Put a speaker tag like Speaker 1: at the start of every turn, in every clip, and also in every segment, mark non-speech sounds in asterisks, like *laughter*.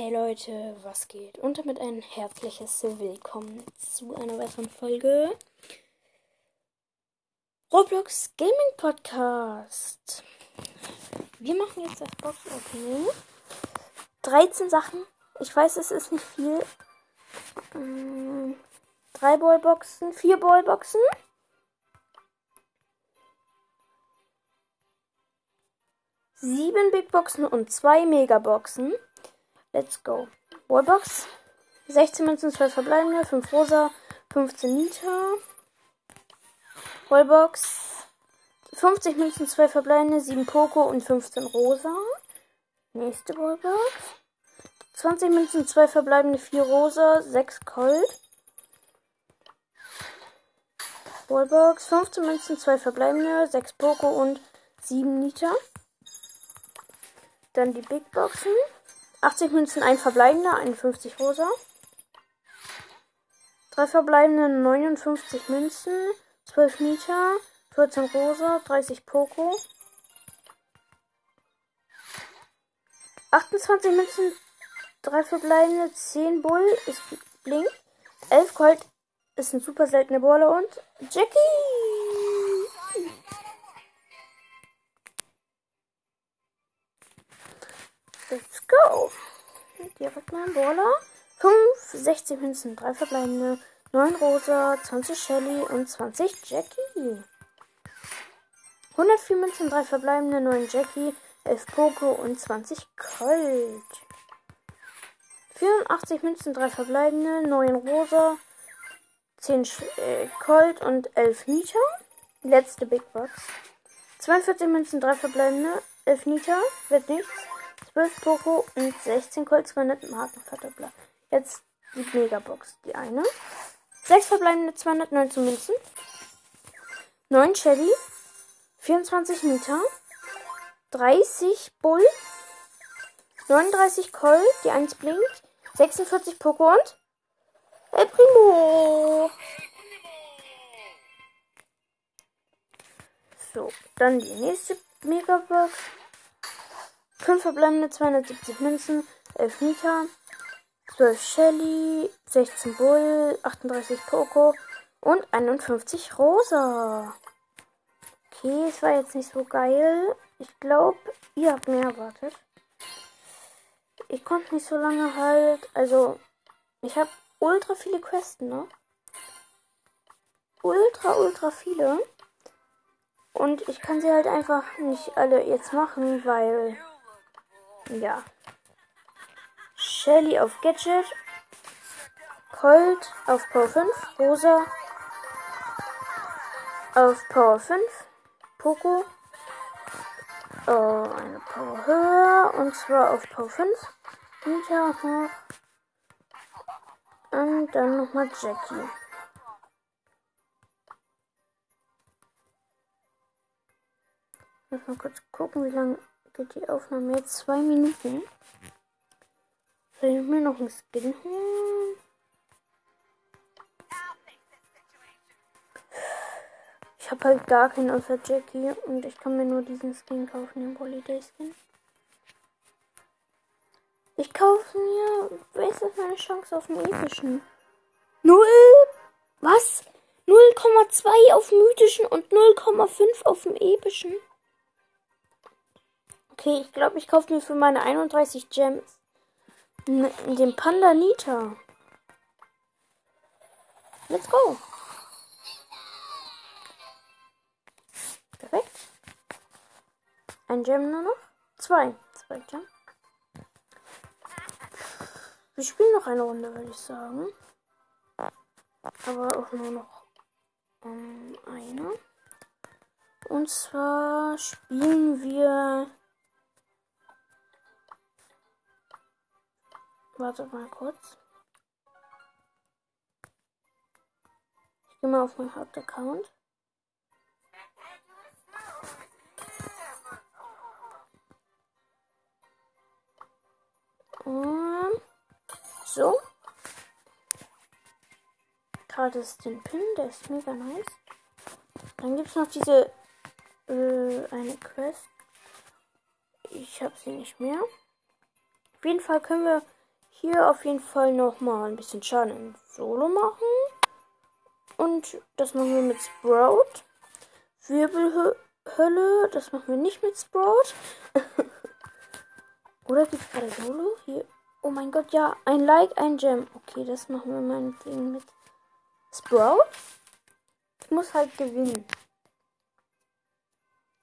Speaker 1: Hey Leute, was geht? Und damit ein herzliches Willkommen zu einer weiteren Folge Roblox Gaming Podcast. Wir machen jetzt das Box Opening. 13 Sachen. Ich weiß, es ist nicht viel. Ähm, drei Ballboxen, vier Ballboxen. Sieben Big Boxen und zwei Megaboxen. Let's go. Wallbox. 16 Münzen, 12 verbleibende, 5 rosa, 15 Nita. Wallbox. 50 Münzen, 12 verbleibende, 7 Poco und 15 rosa. Nächste Wallbox. 20 Münzen, 2 verbleibende, 4 rosa, 6 Colt. Wallbox. 15 Münzen, 2 verbleibende, 6 Poco und 7 Nita. Dann die Big Boxen. 80 Münzen, ein verbleibender, 51 rosa. Drei verbleibende, 59 Münzen, 12 Nita, 14 rosa, 30 Poco. 28 Münzen, drei verbleibende, 10 Bull, ist Blink, 11 Colt, ist ein super seltener Baller und Jackie! Go. Direkt mal ein Baller. 5, 16 Münzen, 3 verbleibende, 9 Rosa, 20 Shelly und 20 Jackie. 104 Münzen, 3 verbleibende, 9 Jackie, 11 Poco und 20 Colt. 84 Münzen, 3 verbleibende, 9 Rosa, 10 Sch äh, Colt und 11 Nita. Letzte Big Box. 42 Münzen, 3 verbleibende, 11 Nita, wird nichts. 12 Poco und 16 Colt, 200 Markenverdoppler. Jetzt die Megabox, die eine. 6 verbleibende 219 Münzen. 9 Shelly. 24 Nita. 30 Bull. 39 Colt, die 1 blinkt. 46 Poco und El Primo. So, dann die nächste Megabox. 5 verbleibende 270 Münzen, 11 Nita, 12 Shelly, 16 Bull, 38 Poco und 51 Rosa. Okay, es war jetzt nicht so geil. Ich glaube, ihr habt mehr erwartet. Ich konnte nicht so lange halt. Also, ich habe ultra viele Questen noch. Ultra, ultra viele. Und ich kann sie halt einfach nicht alle jetzt machen, weil ja. Shelly auf Gadget. Colt auf Power 5. Rosa auf Power 5. Poco. Oh, eine Power höher. Und zwar auf Power 5. Nita noch. Und dann nochmal Jackie. Lass mal kurz gucken, wie lange geht die Aufnahme jetzt zwei Minuten. Soll ich mir noch einen Skin holen? Ich habe halt gar keinen außer Jackie und ich kann mir nur diesen Skin kaufen, den Holiday Skin. Ich kaufe mir, wer ist meine Chance auf den epischen? Null? Was? 0,2 auf mythischen und 0,5 auf dem epischen? Okay, ich glaube, ich kaufe mir für meine 31 Gems den Panda Nita. Let's go. Perfekt. Ein Gem nur noch. Zwei. Zwei Gem. Wir spielen noch eine Runde, würde ich sagen. Aber auch nur noch um, eine. Und zwar spielen wir Warte mal kurz. Ich gehe mal auf meinen Hauptaccount. Und so. Gerade ist den Pin, der ist mega nice. Dann gibt es noch diese äh, eine Quest. Ich habe sie nicht mehr. Auf jeden Fall können wir hier auf jeden Fall nochmal ein bisschen Schaden in Solo machen. Und das machen wir mit Sprout. Wirbelhölle, das machen wir nicht mit Sprout. *laughs* Oder gibt's gerade Solo? Hier. Oh mein Gott, ja. Ein Like, ein Gem. Okay, das machen wir meinetwegen mit Sprout. Ich muss halt gewinnen.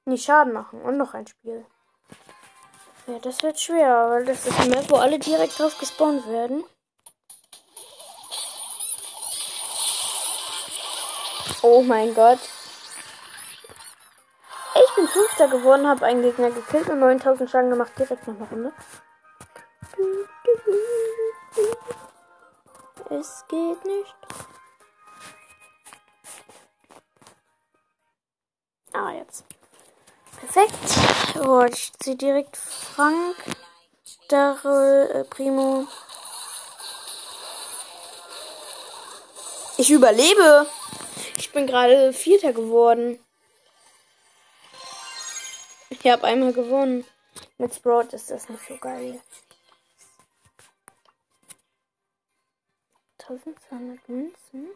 Speaker 1: Nicht Schaden machen. Und noch ein Spiel. Ja, das wird schwer, weil das ist eine Map, wo alle direkt drauf gespawnt werden. Oh mein Gott. Ich bin Fünfter geworden, habe einen Gegner gekillt und 9000 Schaden gemacht. Direkt noch eine Runde. Es geht nicht. Ah, jetzt. Perfekt. Oh, ich ziehe direkt Frank, Daryl, äh, Primo. Ich überlebe. Ich bin gerade Vierter geworden. Ich habe einmal gewonnen. Mit Sprout ist das nicht so geil. 1200 Münzen.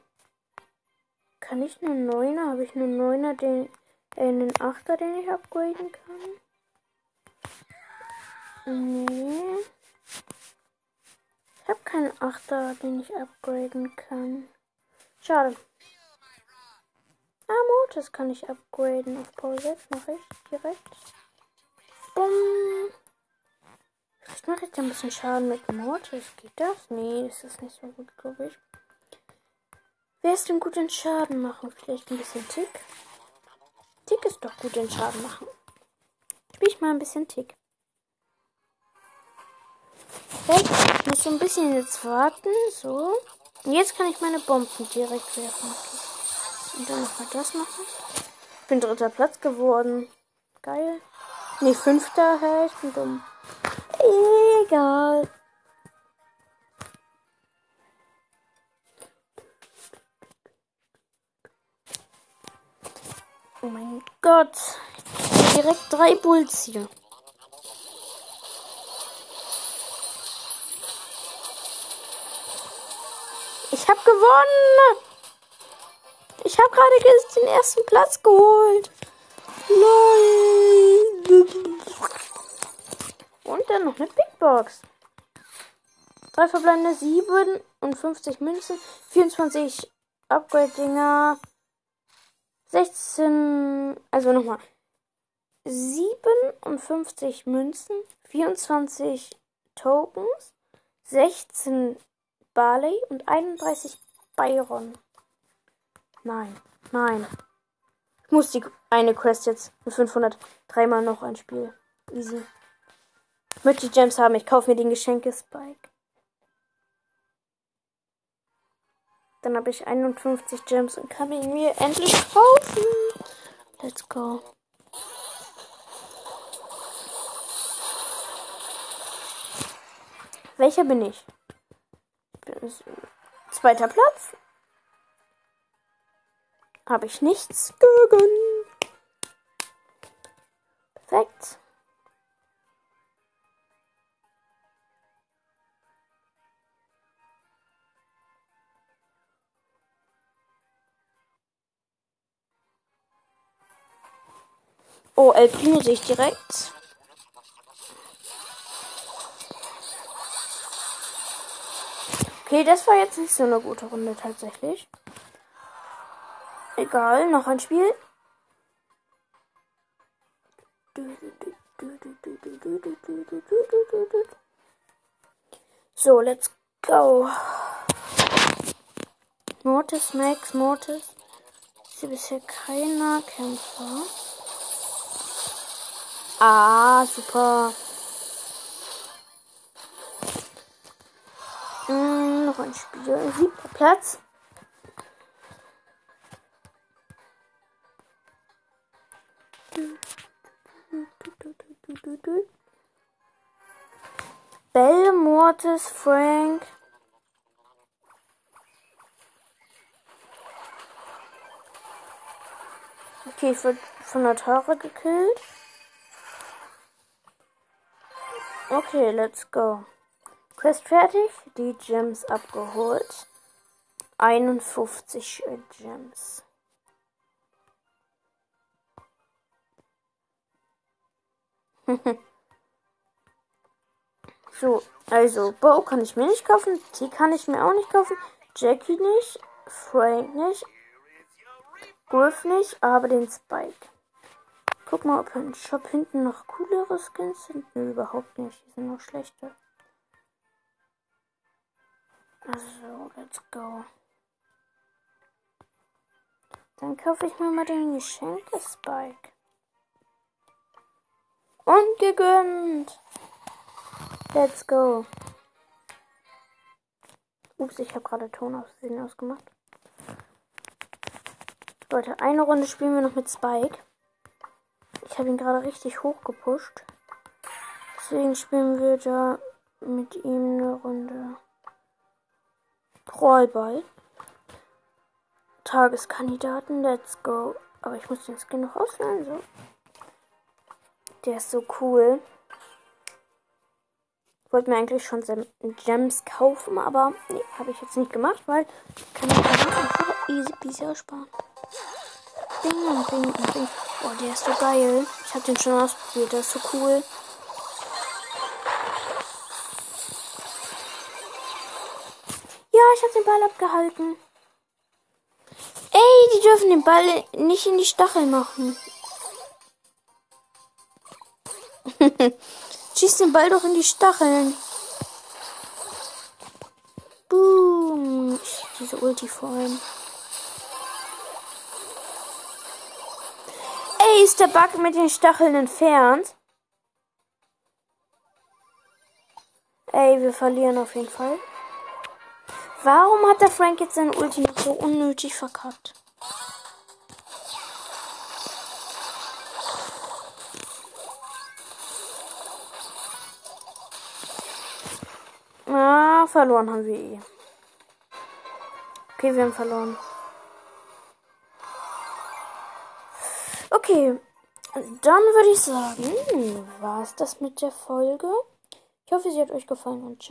Speaker 1: Kann ich nur Neuner? Habe ich nur Neuner, den, einen Achter, den ich upgraden kann? Nee. Ich habe keinen Achter, den ich upgraden kann. Schade. Ah, Mortis kann ich upgraden. Auf 6 mache ich direkt. Bumm. Ich mache jetzt ein bisschen Schaden mit Mortis. Geht das? Nee, das ist nicht so gut, glaube ich. Wer ist denn gut in Schaden machen? Vielleicht ein bisschen Tick? Tick ist doch gut in Schaden machen. Spiel ich mal ein bisschen Tick. Perfekt. Muss so ein bisschen jetzt warten. So. Und jetzt kann ich meine Bomben direkt werfen. Und dann nochmal das machen. Ich bin dritter Platz geworden. Geil. Nee, fünfter. Hä, ich bin dumm. Egal. Oh mein Gott. Direkt drei Bulls hier. Ich hab gewonnen. Ich habe gerade den ersten Platz geholt. Lol. Und dann noch eine Big Box. Drei verbleibende 57 Münzen, 24 Upgrade-Dinger, 16, also nochmal, 57 Münzen, 24 Tokens, 16 Barley und 31 Byron. Nein, nein. Ich muss die eine Quest jetzt mit 500 dreimal noch ein Spiel. Easy. Ich möchte die Gems haben. Ich kaufe mir den Geschenke-Spike. Dann habe ich 51 Gems und kann ihn mir endlich kaufen. Let's go. Welcher bin ich? zweiter Platz habe ich nichts gegen. Oh, El Primo sehe ich direkt. Okay, das war jetzt nicht so eine gute Runde tatsächlich. Egal, noch ein Spiel. So, let's go. Mortis, Max, Mortis. Ist hier bisher keiner Kämpfer. Ah, super. Hm, noch ein Spiel. Siebter Platz. Bell, Mortis, Frank. Okay, ich wurde von der Tara gekillt. Okay, let's go. Quest fertig, die Gems abgeholt. 51 Gems. *laughs* so, also Bo kann ich mir nicht kaufen, T kann ich mir auch nicht kaufen, Jackie nicht, Frank nicht, Griff nicht, aber den Spike. Guck mal, ob im Shop hinten noch coolere Skins sind. Nö, überhaupt nicht. Die sind nur schlechte. Also, let's go. Dann kaufe ich mir mal den Geschenke-Spike. Und gegönnt. Let's go. Ups, ich habe gerade Ton aus ausgemacht. Leute, eine Runde spielen wir noch mit Spike. Ich habe ihn gerade richtig hoch gepusht. Deswegen spielen wir da mit ihm eine Runde. Rollball. Tageskandidaten, let's go. Aber ich muss den Skin noch ausleihen, so. Der ist so cool. Ich wollte mir eigentlich schon Gems kaufen, aber nee, habe ich jetzt nicht gemacht, weil kann ich einfach easy peasy aussparen. Bing und bing und bing. Oh, der ist so geil. Ich habe den schon ausprobiert, der ist so cool. Ja, ich habe den Ball abgehalten. Ey, die dürfen den Ball nicht in die Stachel machen. *laughs* Schieß den Ball doch in die Stacheln. Boom. Diese Ulti vor allem. Ey, ist der Bug mit den Stacheln entfernt? Ey, wir verlieren auf jeden Fall. Warum hat der Frank jetzt seine Ulti so unnötig verkackt? Ah, verloren haben wir eh. Okay, wir haben verloren. Okay, dann würde ich sagen, war es das mit der Folge. Ich hoffe, sie hat euch gefallen und ciao.